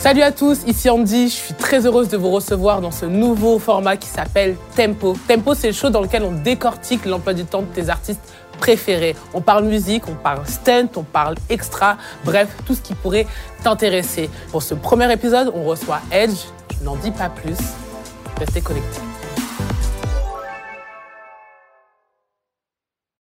Salut à tous, ici Andy, je suis très heureuse de vous recevoir dans ce nouveau format qui s'appelle Tempo. Tempo, c'est le show dans lequel on décortique l'emploi du temps de tes artistes préférés. On parle musique, on parle stunt, on parle extra, bref, tout ce qui pourrait t'intéresser. Pour ce premier épisode, on reçoit Edge, je n'en dis pas plus, restez connectés.